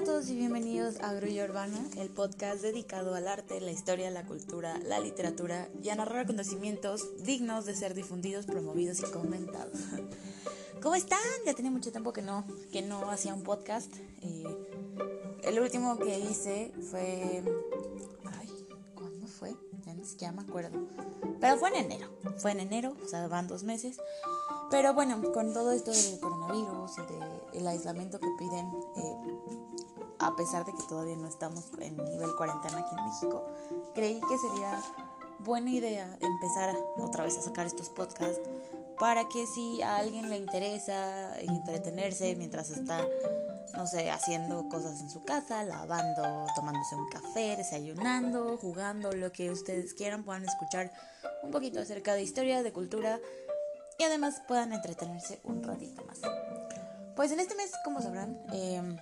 a todos y bienvenidos a Grulla Urbana, el podcast dedicado al arte, la historia, la cultura, la literatura y a narrar acontecimientos dignos de ser difundidos, promovidos y comentados. ¿Cómo están? Ya tenía mucho tiempo que no, que no hacía un podcast. Eh, el último que hice fue... Ay, ¿cuándo fue? Ya ni siquiera me acuerdo. Pero fue en enero. Fue en enero, o sea, van dos meses. Pero bueno, con todo esto del coronavirus y del aislamiento que piden, eh, a pesar de que todavía no estamos en nivel cuarentena aquí en México, creí que sería buena idea empezar otra vez a sacar estos podcasts para que si a alguien le interesa entretenerse mientras está, no sé, haciendo cosas en su casa, lavando, tomándose un café, desayunando, jugando, lo que ustedes quieran, puedan escuchar un poquito acerca de historia, de cultura y además puedan entretenerse un ratito más. Pues en este mes, como sabrán, em,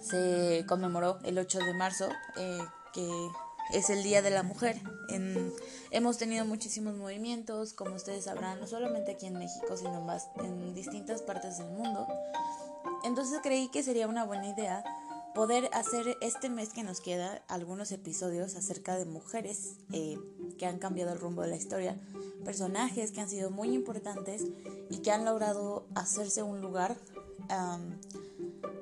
se conmemoró el 8 de marzo, eh, que es el Día de la Mujer. hemos tenido muchísimos movimientos, como ustedes sabrán, no solamente aquí en México, sino más en distintas partes del mundo. Entonces creí que sería una buena idea poder hacer este mes que nos queda algunos episodios acerca de mujeres eh, que han cambiado el rumbo de la historia, personajes que han sido muy importantes y que han logrado hacerse un lugar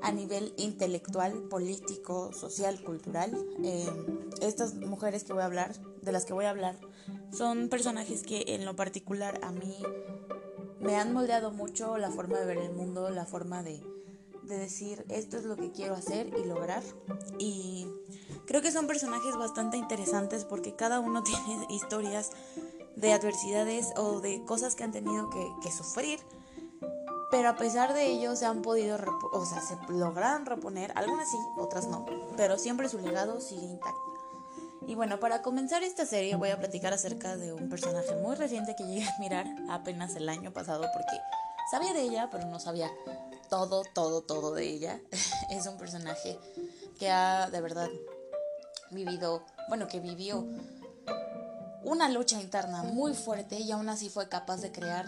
a nivel intelectual, político, social, cultural. Em, estas mujeres que voy a hablar, de las que voy a hablar, son personajes que en lo particular a mí me han moldeado mucho la forma de ver el mundo, la forma de de decir esto es lo que quiero hacer y lograr. Y creo que son personajes bastante interesantes porque cada uno tiene historias de adversidades o de cosas que han tenido que, sufrir. Pero a pesar de ello se han podido, o sea, se lograron reponer, algunas sí, otras no, pero siempre su legado sigue intacto. Y bueno, para comenzar esta serie voy a platicar acerca de un personaje muy reciente que llegué a mirar apenas el año pasado porque sabía de ella, pero no sabía todo, todo, todo de ella. es un personaje que ha de verdad vivido, bueno, que vivió una lucha interna muy fuerte y aún así fue capaz de crear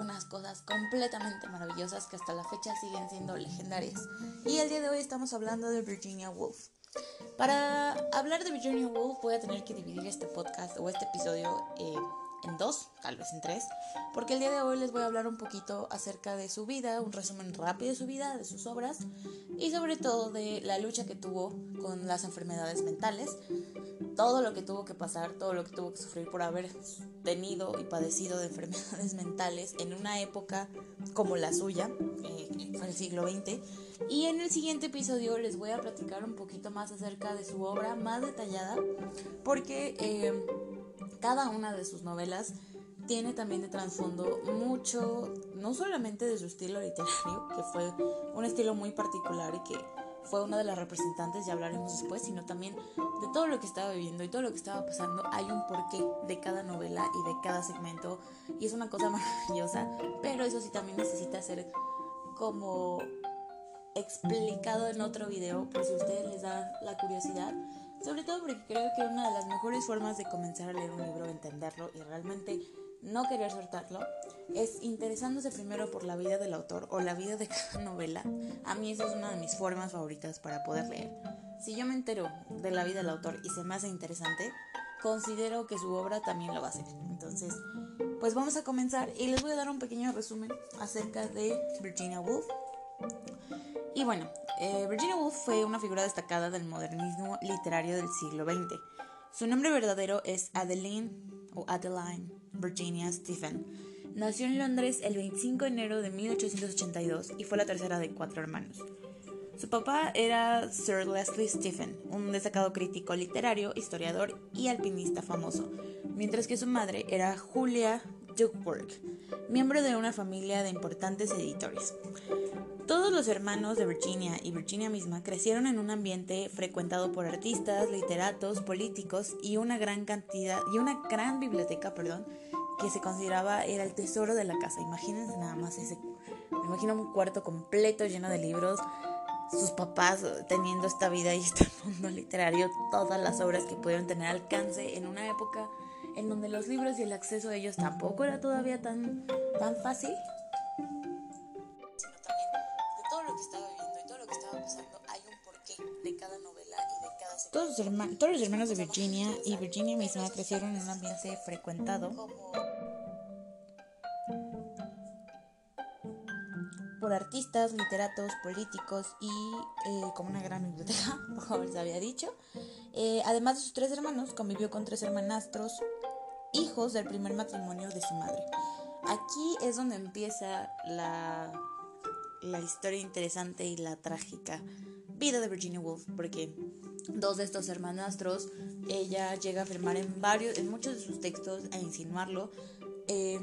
unas cosas completamente maravillosas que hasta la fecha siguen siendo legendarias. Y el día de hoy estamos hablando de Virginia Woolf. Para hablar de Virginia Woolf voy a tener que dividir este podcast o este episodio eh, en dos, tal vez en tres, porque el día de hoy les voy a hablar un poquito acerca de su vida, un resumen rápido de su vida, de sus obras y sobre todo de la lucha que tuvo con las enfermedades mentales, todo lo que tuvo que pasar, todo lo que tuvo que sufrir por haber tenido y padecido de enfermedades mentales en una época como la suya, eh, fue el siglo XX. Y en el siguiente episodio les voy a platicar un poquito más acerca de su obra más detallada, porque... Eh, cada una de sus novelas tiene también de trasfondo mucho, no solamente de su estilo literario, que fue un estilo muy particular y que fue una de las representantes, ya hablaremos después, sino también de todo lo que estaba viviendo y todo lo que estaba pasando. Hay un porqué de cada novela y de cada segmento y es una cosa maravillosa, pero eso sí también necesita ser como explicado en otro video por si ustedes les da la curiosidad sobre todo porque creo que una de las mejores formas de comenzar a leer un libro, entenderlo y realmente no querer soltarlo, es interesándose primero por la vida del autor o la vida de cada novela. A mí esa es una de mis formas favoritas para poder leer. Si yo me entero de la vida del autor y se me hace interesante, considero que su obra también lo va a hacer. Entonces, pues vamos a comenzar y les voy a dar un pequeño resumen acerca de Virginia Woolf. Y bueno, eh, Virginia Woolf fue una figura destacada del modernismo literario del siglo XX. Su nombre verdadero es Adeline o Adeline Virginia Stephen. Nació en Londres el 25 de enero de 1882 y fue la tercera de cuatro hermanos. Su papá era Sir Leslie Stephen, un destacado crítico literario, historiador y alpinista famoso, mientras que su madre era Julia Duckworth, miembro de una familia de importantes editores. Todos los hermanos de Virginia y Virginia misma crecieron en un ambiente frecuentado por artistas, literatos, políticos y una gran cantidad y una gran biblioteca, perdón, que se consideraba era el tesoro de la casa. Imagínense nada más ese me imagino un cuarto completo lleno de libros, sus papás teniendo esta vida y este mundo literario, todas las obras que pudieron tener alcance en una época en donde los libros y el acceso a ellos tampoco era todavía tan, tan fácil. Todos los, hermanos, todos los hermanos de Virginia y Virginia misma crecieron en un ambiente frecuentado por artistas, literatos, políticos y eh, una gran biblioteca, como les había dicho. Eh, además de sus tres hermanos, convivió con tres hermanastros, hijos del primer matrimonio de su madre. Aquí es donde empieza la, la historia interesante y la trágica vida de Virginia Woolf, porque dos de estos hermanastros, ella llega a afirmar en varios, en muchos de sus textos, a insinuarlo, em,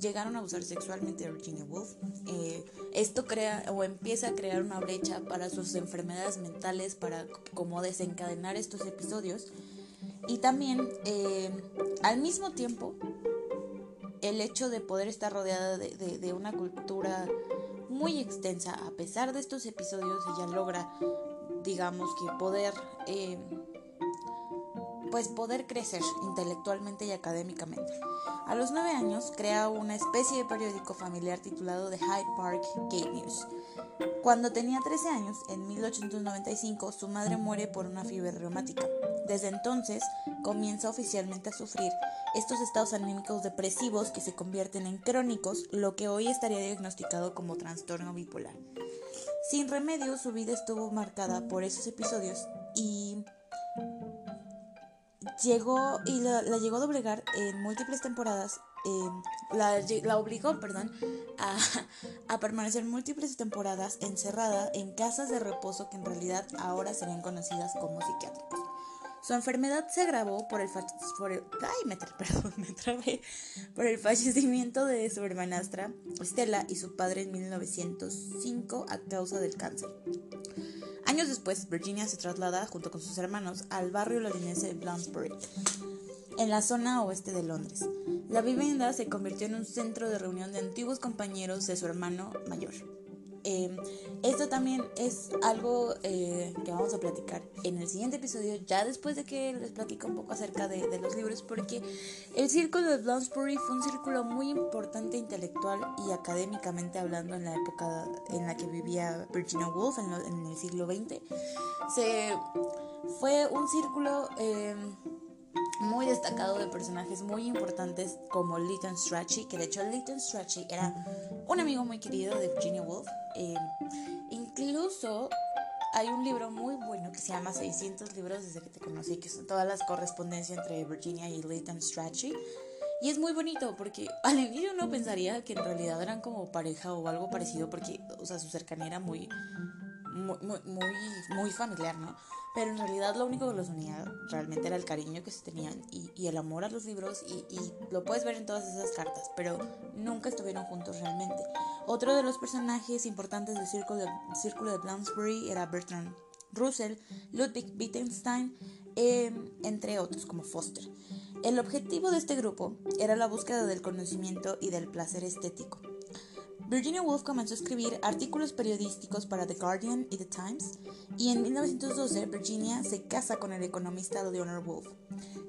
llegaron a abusar sexualmente de Virginia Woolf. Eh, esto crea o empieza a crear una brecha para sus enfermedades mentales, para como desencadenar estos episodios. Y también, em, al mismo tiempo, el hecho de poder estar rodeada de, una cultura muy extensa, a pesar de estos episodios, ella logra, digamos que poder, eh, pues poder crecer intelectualmente y académicamente. A los nueve años crea una especie de periódico familiar titulado The Hyde Park Gate News. Cuando tenía 13 años, en 1895, su madre muere por una fiebre reumática. Desde entonces, comienza oficialmente a sufrir estos estados anímicos depresivos que se convierten en crónicos, lo que hoy estaría diagnosticado como trastorno bipolar. Sin remedio, su vida estuvo marcada por esos episodios y llegó y la, llegó a doblegar en múltiples temporadas. la, la, obligó, perdón, a, a, permanecer múltiples temporadas encerrada en casas de reposo que en realidad ahora serían conocidas como psiquiátricos. Su enfermedad se agravó por el, fallecimiento de su hermanastra Stella y su padre en 1905 a causa del cáncer. Años después, Virginia se traslada junto con sus hermanos al barrio londinense de Bloomsbury, en la zona oeste de Londres. La vivienda se convirtió en un centro de reunión de antiguos compañeros de su hermano mayor. Em, esto también es algo eh, que vamos a platicar en el siguiente episodio, ya después de que les platico un poco acerca de, los libros, porque el círculo de Bloomsbury fue un círculo muy importante intelectual y académicamente hablando en la época en la que vivía Virginia Woolf, en, el siglo XX. Se, fue un círculo... Em, muy destacado de personajes muy importantes como Lytton Strachey, que de hecho Lytton Strachey era un amigo muy querido de Virginia Woolf. Eh, incluso hay un libro muy bueno que se llama 600 libros desde que te conocí, que son todas las correspondencias entre Virginia y Lytton Strachey. Y es muy bonito porque al inicio uno pensaría que en realidad eran como pareja o algo parecido porque, o sea, su cercanía era muy, muy, muy, muy familiar, ¿no? Pero en realidad lo único que los unía realmente era el cariño que se tenían y, el amor a los libros y, lo puedes ver en todas esas cartas, pero nunca estuvieron juntos realmente. Otro de los personajes importantes del círculo de, círculo Bloomsbury era Bertrand Russell, Ludwig Wittgenstein, em, entre otros como Foster. El objetivo de este grupo era la búsqueda del conocimiento y del placer estético. Virginia Woolf comenzó a escribir artículos periodísticos para The Guardian y The Times, y en 1912 Virginia se casa con el economista Leonard Woolf.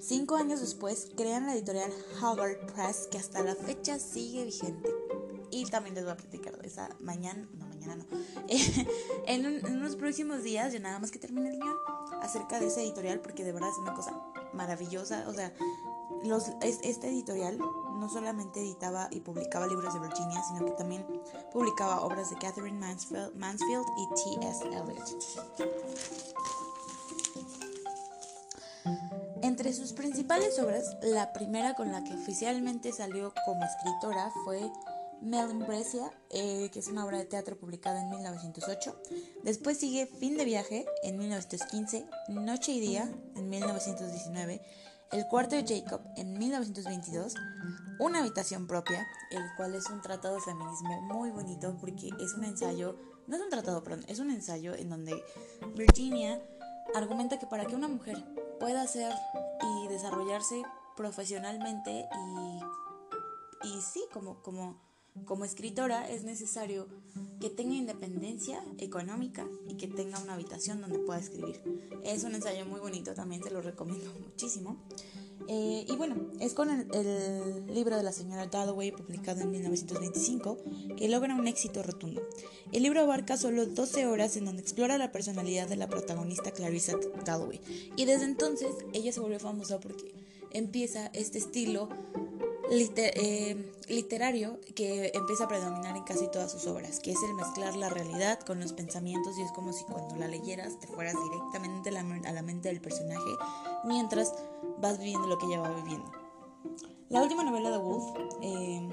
Cinco años después crean la editorial Hogarth Press, que hasta la fecha sigue vigente. Y también les voy a platicar de esa mañana, no mañana no, en, en, unos próximos días, ya nada más que termine el guion, acerca de esa editorial, porque de verdad es una cosa maravillosa. O sea, los, este editorial no solamente editaba y publicaba libros de Virginia, sino que también publicaba obras de Catherine Mansfield, Mansfield y T.S. Eliot. Entre sus principales obras, la primera con la que oficialmente salió como escritora fue Brescia, eh, que es una obra de teatro publicada en 1908. Después sigue Fin de viaje en 1915, Noche y día en 1919 el cuarto de Jacob en 1922, Una habitación propia, el cual es un tratado de feminismo muy bonito porque es un ensayo, no es un tratado, perdón, es un ensayo en donde Virginia argumenta que para que una mujer pueda ser y desarrollarse profesionalmente y, y sí, como, como, Como escritora es necesario que tenga independencia económica y que tenga una habitación donde pueda escribir. Es un ensayo muy bonito, también te lo recomiendo muchísimo. Eh, y bueno, es con el, libro de la señora Dalloway, publicado en 1925, que logra un éxito rotundo. El libro abarca solo 12 horas en donde explora la personalidad de la protagonista Clarissa Dalloway. Y desde entonces ella se volvió famosa porque empieza este estilo eh, literario que empieza a predominar en casi todas sus obras, que es el mezclar la realidad con los pensamientos y es como si cuando la leyeras te fueras directamente a la, mente del personaje mientras vas viviendo lo que ella va viviendo. La última novela de Wolf, eh,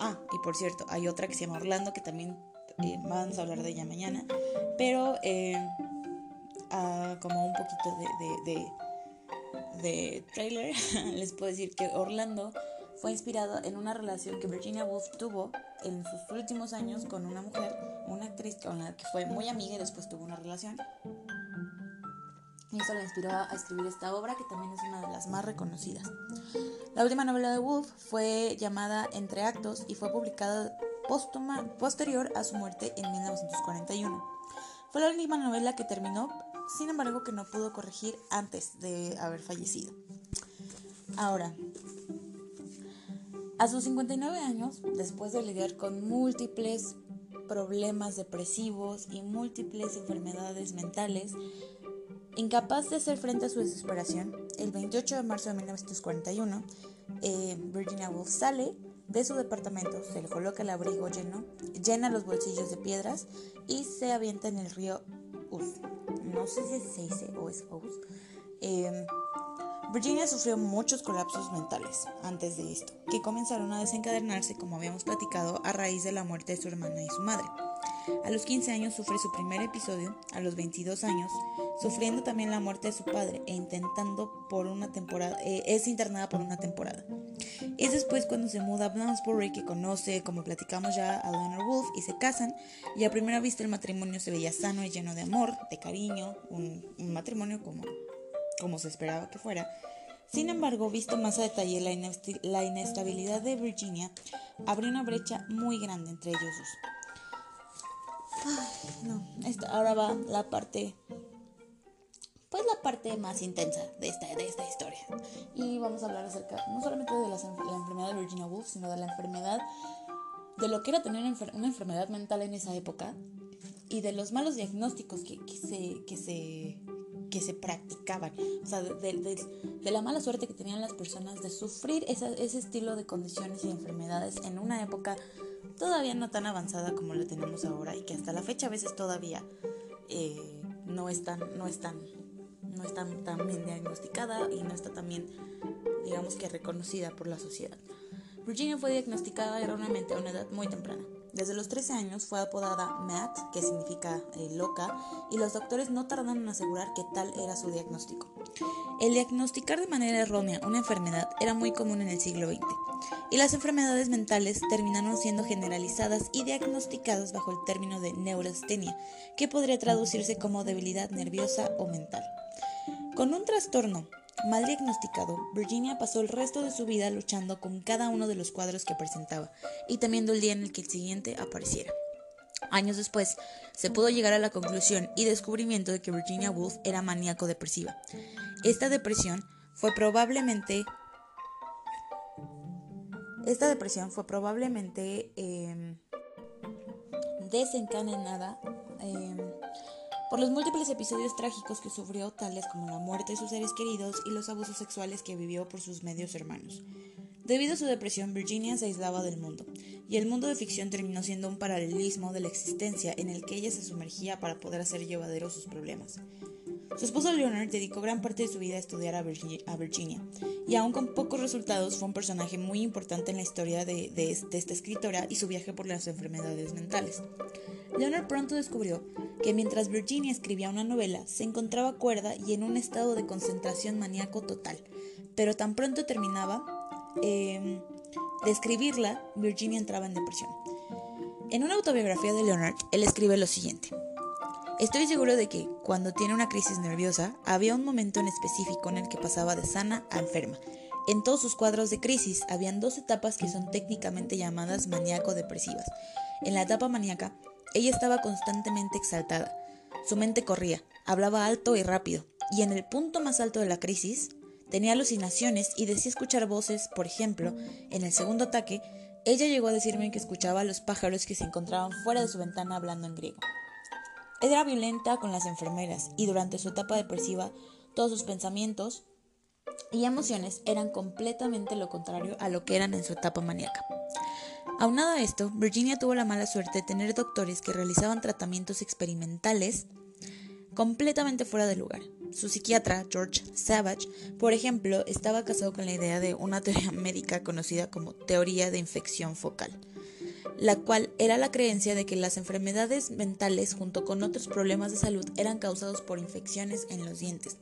ah, y por cierto, hay otra que se llama Orlando que también eh, vamos a hablar de ella mañana, pero como un poquito de trailer, les puedo decir que Orlando fue inspirado en una relación que Virginia Woolf tuvo en sus últimos años con una mujer, una actriz con la que fue muy amiga y después tuvo una relación. Y eso la inspiró a escribir esta obra, que también es una de las más reconocidas. La última novela de Woolf fue llamada Entre Actos y fue publicada póstuma, posterior a su muerte en 1941. Fue la última novela que terminó, sin embargo, que no pudo corregir antes de haber fallecido. Ahora, a sus 59 años, después de lidiar con múltiples problemas depresivos y múltiples enfermedades mentales, incapaz de hacer frente a su desesperación, el 28 de marzo de 1941, eh, Virginia Woolf sale de su departamento, se le coloca el abrigo lleno, llena los bolsillos de piedras y se avienta en el río Us. No sé si se dice o es Us. Eh, Virginia sufrió muchos colapsos mentales antes de esto, que comenzaron a desencadenarse, como habíamos platicado, a raíz de la muerte de su hermana y su madre. A los 15 años sufre su primer episodio, a los 22 años, sufriendo también la muerte de su padre e intentando por una temporada, eh, es internada por una temporada. Es después cuando se muda a Bloomsbury que conoce, como platicamos ya, a Leonard Wolf y se casan y a primera vista el matrimonio se veía sano y lleno de amor, de cariño, un matrimonio como como se esperaba que fuera. Sin embargo, visto más a detalle, la, inestabilidad de Virginia abrió una brecha muy grande entre ellos dos. no, ahora va la parte, pues la parte más intensa de esta, de esta historia. Y vamos a hablar acerca no solamente de la, enfermedad de Virginia Woolf, sino de la enfermedad, de lo que era tener una enfermedad mental en esa época y de los malos diagnósticos que, se, que se que se practicaban, o sea, de, la mala suerte que tenían las personas de sufrir ese estilo de condiciones y enfermedades en una época todavía no tan avanzada como la tenemos ahora y que hasta la fecha a veces todavía eh, no están, no están, no están tan bien diagnosticada y no está tan bien, digamos que reconocida por la sociedad. Virginia fue diagnosticada erróneamente a una edad muy temprana. Desde los 13 años fue apodada Matt, que significa eh, loca, y los doctores no tardaron en asegurar que tal era su diagnóstico. El diagnosticar de manera errónea una enfermedad era muy común en el siglo XX, y las enfermedades mentales terminaron siendo generalizadas y diagnosticadas bajo el término de neurastenia, que podría traducirse como debilidad nerviosa o mental. Con un trastorno Mal diagnosticado, Virginia pasó el resto de su vida luchando con cada uno de los cuadros que presentaba y temiendo el día en el que el siguiente apareciera. Años después, se pudo llegar a la conclusión y descubrimiento de que Virginia Woolf era maníaco depresiva. Esta depresión fue probablemente esta depresión fue probablemente em, desencadenada em, por los múltiples episodios trágicos que sufrió, tales como la muerte de sus seres queridos y los abusos sexuales que vivió por sus medios hermanos. Debido a su depresión, Virginia se aislaba del mundo, y el mundo de ficción terminó siendo un paralelismo de la existencia en el que ella se sumergía para poder hacer llevaderos sus problemas. Su esposo Leonard dedicó gran parte de su vida a estudiar a Virginia, y aun con pocos resultados fue un personaje muy importante en la historia de, de esta escritora y su viaje por las enfermedades mentales. Leonard pronto descubrió que mientras Virginia escribía una novela, se encontraba cuerda y en un estado de concentración maníaco total. Pero tan pronto terminaba em, de escribirla, Virginia entraba en depresión. En una autobiografía de Leonard, él escribe lo siguiente. Estoy seguro de que, cuando tiene una crisis nerviosa, había un momento en específico en el que pasaba de sana a enferma, En todos sus cuadros de crisis habían dos etapas que son técnicamente llamadas maníaco-depresivas. En la etapa maníaca, ella estaba constantemente exaltada. Su mente corría, hablaba alto y rápido, y en el punto más alto de la crisis, tenía alucinaciones y decía escuchar voces, por ejemplo, en el segundo ataque, ella llegó a decirme que escuchaba a los pájaros que se encontraban fuera de su ventana hablando en griego. Era violenta con las enfermeras y durante su etapa depresiva todos sus pensamientos y emociones eran completamente lo contrario a lo que eran en su etapa maníaca. Aunado a esto, Virginia tuvo la mala suerte de tener doctores que realizaban tratamientos experimentales completamente fuera de lugar. Su psiquiatra, George Savage, por ejemplo, estaba casado con la idea de una teoría médica conocida como teoría de infección focal, la cual era la creencia de que las enfermedades mentales junto con otros problemas de salud eran causados por infecciones en los dientes.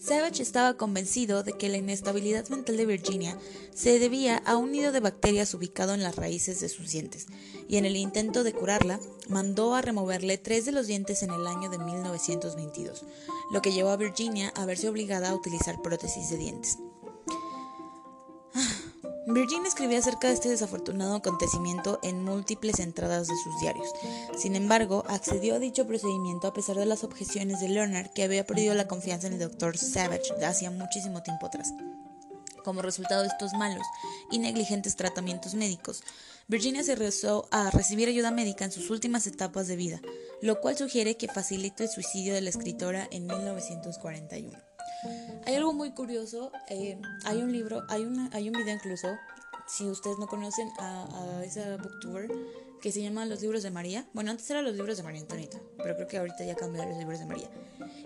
Savage estaba convencido de que la inestabilidad mental de Virginia se debía a un nido de bacterias ubicado en las raíces de sus dientes, y en el intento de curarla, mandó a removerle tres de los dientes en el año de 1922, lo que llevó a Virginia a verse obligada a utilizar prótesis de dientes. Virginia escribía acerca de este desafortunado acontecimiento en múltiples entradas de sus diarios. Sin embargo, accedió a dicho procedimiento a pesar de las objeciones de Leonard, que había perdido la confianza en el Dr. Savage hacía muchísimo tiempo atrás. Como resultado de estos malos y negligentes tratamientos médicos, Virginia se rehusó a recibir ayuda médica en sus últimas etapas de vida, lo cual sugiere que facilitó el suicidio de la escritora en 1941. Hay algo muy curioso, eh, hay un libro, hay, una, hay un video incluso, si ustedes no conocen a, esa booktuber, que se llama Los libros de María. Bueno, antes eran los libros de María Antonita, pero creo que ahorita ya cambió a los libros de María.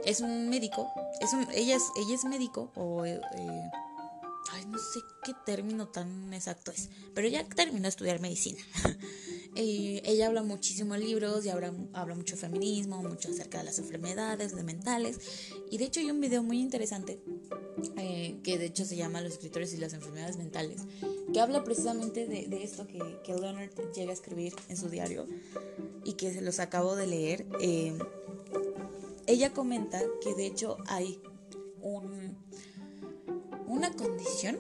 Es un médico, es un, ella, es, ella es médico o... Eh, ay, no sé qué término tan exacto es, pero ella terminó de estudiar medicina. Eh, ella habla muchísimo de libros y habla, habla mucho de feminismo, mucho acerca de las enfermedades, de mentales. Y de hecho hay un video muy interesante eh, que de hecho se llama Los escritores y las enfermedades mentales, que habla precisamente de, esto que, que, Leonard llega a escribir en su diario y que se los acabo de leer. Eh, ella comenta que de hecho hay un, una condición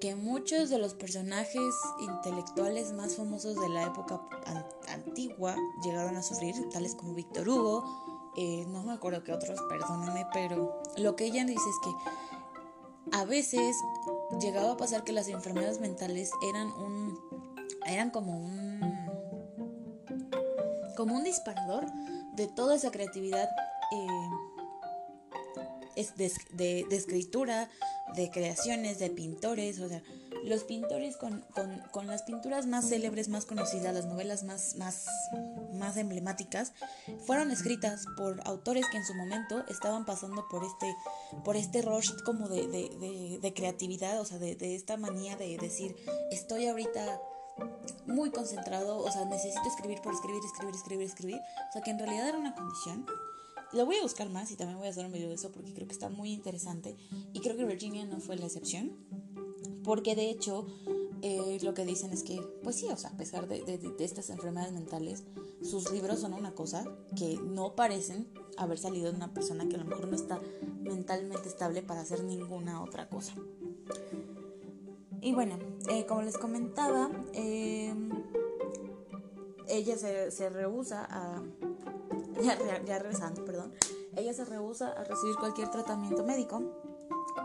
que muchos de los personajes intelectuales más famosos de la época antigua llegaron a sufrir, tales como Víctor Hugo, eh, no me acuerdo que otros, perdónenme, pero lo que ella dice es que a veces llegaba a pasar que las enfermedades mentales eran un eran como un como un disparador de toda esa creatividad eh, de, de escritura, de creaciones de pintores, o sea, los pintores con, con, las pinturas más célebres, más conocidas, las novelas más, más, más emblemáticas, fueron escritas por autores que en su momento estaban pasando por este, por este rush como de, de, de, creatividad, o sea, de, de esta manía de decir, estoy ahorita muy concentrado, o sea, necesito escribir por escribir, escribir, escribir, escribir, o sea, que en realidad era una condición lo voy a buscar más y también voy a hacer un video de eso porque creo que está muy interesante. Y creo que Virginia no fue la excepción. Porque de hecho, eh, lo que dicen es que, pues sí, o sea, a pesar de, estas enfermedades mentales, sus libros son una cosa que no parecen haber salido de una persona que a lo mejor no está mentalmente estable para hacer ninguna otra cosa. Y bueno, eh, como les comentaba, eh, ella se, se rehúsa a ya, ya, regresando, perdón, ella se rehúsa a recibir cualquier tratamiento médico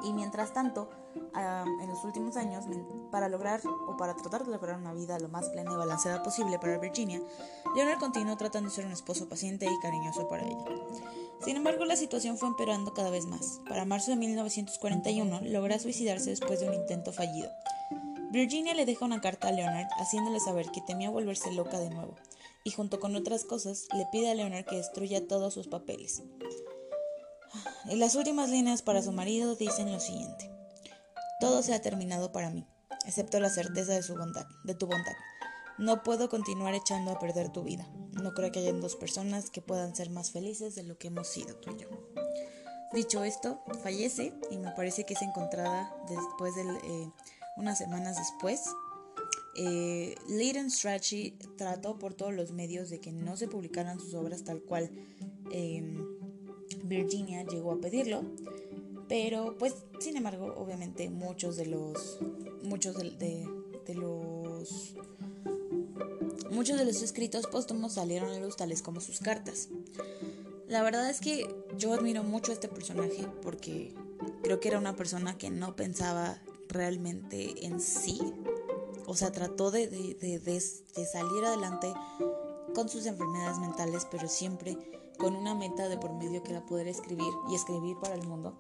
y mientras tanto, en los últimos años, para lograr o para tratar de lograr una vida lo más plena y balanceada posible para Virginia, Leonard continuó tratando de ser un esposo paciente y cariñoso para ella. Sin embargo, la situación fue empeorando cada vez más. Para marzo de 1941, logra suicidarse después de un intento fallido. Virginia le deja una carta a Leonard haciéndole saber que temía volverse loca de nuevo y junto con otras cosas le pide a Leonard que destruya todos sus papeles. En las últimas líneas para su marido dicen lo siguiente: Todo se ha terminado para mí, excepto la certeza de su bondad, de tu bondad. No puedo continuar echando a perder tu vida. No creo que hayan dos personas que puedan ser más felices de lo que hemos sido tú y yo. Dicho esto, fallece y me parece que es encontrada después de eh, unas semanas después eh, Leighton Strachey trató por todos los medios de que no se publicaran sus obras tal cual em, Virginia llegó a pedirlo, Pero pues, sin embargo, obviamente muchos de los... Muchos de, de, los... Muchos de los escritos póstumos salieron a luz tales como sus cartas. La verdad es que yo admiro mucho a este personaje porque creo que era una persona que no pensaba realmente en sí. O sea, trató de, de, de, salir adelante con sus enfermedades mentales, pero siempre con una meta de por medio que era poder escribir y escribir para el mundo.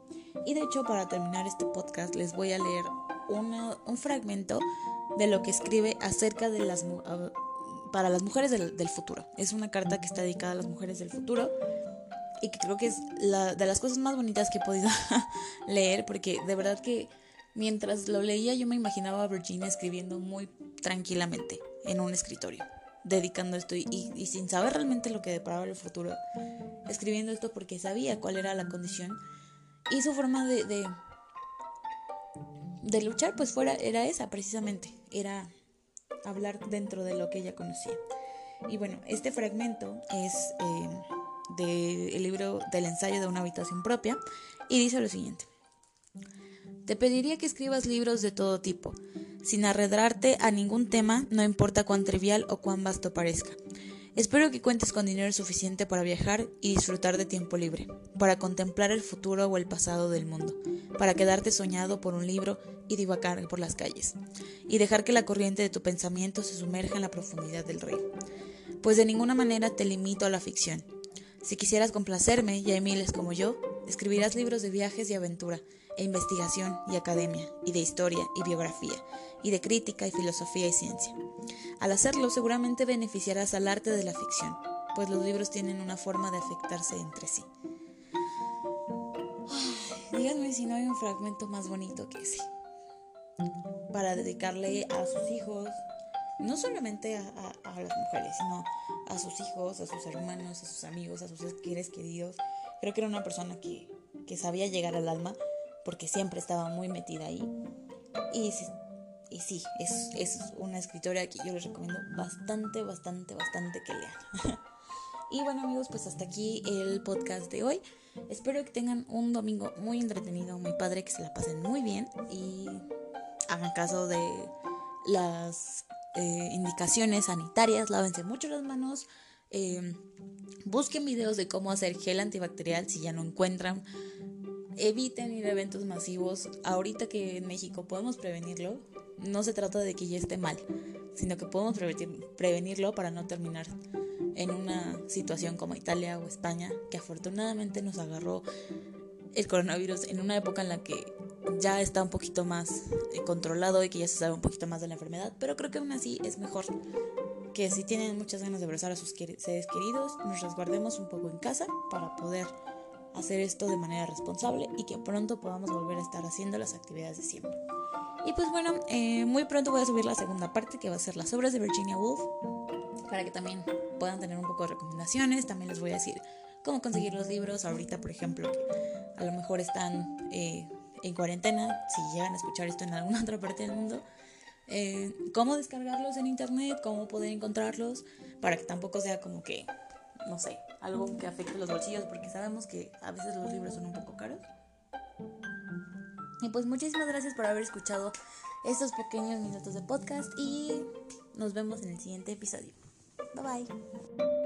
Y de hecho, para terminar este podcast, les voy a leer un fragmento de lo que escribe acerca de las para las mujeres del, futuro. Es una carta que está dedicada a las mujeres del futuro y que creo que es de las cosas más bonitas que he podido leer porque de verdad que mientras lo leía yo me imaginaba a Virginia escribiendo muy tranquilamente en un escritorio dedicando esto y, sin saber realmente lo que deparaba el futuro, escribiendo esto porque sabía cuál era la condición y su forma de, de, de luchar pues fuera, era esa precisamente, era hablar dentro de lo que ella conocía. Y bueno, este fragmento es eh, del libro del ensayo de una habitación propia y dice lo siguiente. Te pediría que escribas libros de todo tipo, sin arredrarte a ningún tema, no importa cuán trivial o cuán vasto parezca. Espero que cuentes con dinero suficiente para viajar y disfrutar de tiempo libre, para contemplar el futuro o el pasado del mundo, para quedarte soñado por un libro y divagar por las calles, y dejar que la corriente de tu pensamiento se sumerja en la profundidad del río. Pues de ninguna manera te limito a la ficción. Si quisieras complacerme, y hay miles como yo, escribirás libros de viajes y aventura, e investigación y academia, y de historia y biografía, y de crítica y filosofía y ciencia. Al hacerlo seguramente beneficiarás al arte de la ficción, pues los libros tienen una forma de afectarse entre sí. díganme si no hay un fragmento más bonito que ese. Para dedicarle a sus hijos, no solamente a, las mujeres, sino a sus hijos, a sus hermanos, a sus amigos, a sus seres queridos. Creo que era una persona que, que sabía llegar al alma porque siempre estaba muy metida ahí. Y y sí, es, es una escritora que yo les recomiendo bastante, bastante, bastante que lean. y bueno amigos, pues hasta aquí el podcast de hoy. Espero que tengan un domingo muy entretenido, muy padre, que se la pasen muy bien y hagan caso de las eh, indicaciones sanitarias, lávense mucho las manos, eh, busquen videos de cómo hacer gel antibacterial si ya no encuentran eviten ir a eventos masivos. Ahorita que en México podemos prevenirlo, no se trata de que ya esté mal, sino que podemos prevenirlo para no terminar en una situación como Italia o España, que afortunadamente nos agarró el coronavirus en una época en la que ya está un poquito más eh, controlado y que ya se sabe un poquito más de la enfermedad, pero creo que aún así es mejor que si tienen muchas ganas de abrazar a sus seres queridos, nos resguardemos un poco en casa para poder hacer esto de manera responsable y que pronto podamos volver a estar haciendo las actividades de siempre. Y pues bueno, eh, muy pronto voy a subir la segunda parte que va a ser las obras de Virginia Woolf para que también puedan tener un poco de recomendaciones. También les voy a decir cómo conseguir los libros. Ahorita, por ejemplo, a lo mejor están eh, en cuarentena, si llegan a escuchar esto en alguna otra parte del mundo. Eh, cómo descargarlos en internet, cómo poder encontrarlos, para que tampoco sea como que, no sé, algo que afecte los bolsillos, porque sabemos que a veces los libros son un poco caros. Y pues muchísimas gracias por haber escuchado estos pequeños minutos de podcast y nos vemos en el siguiente episodio. Bye bye.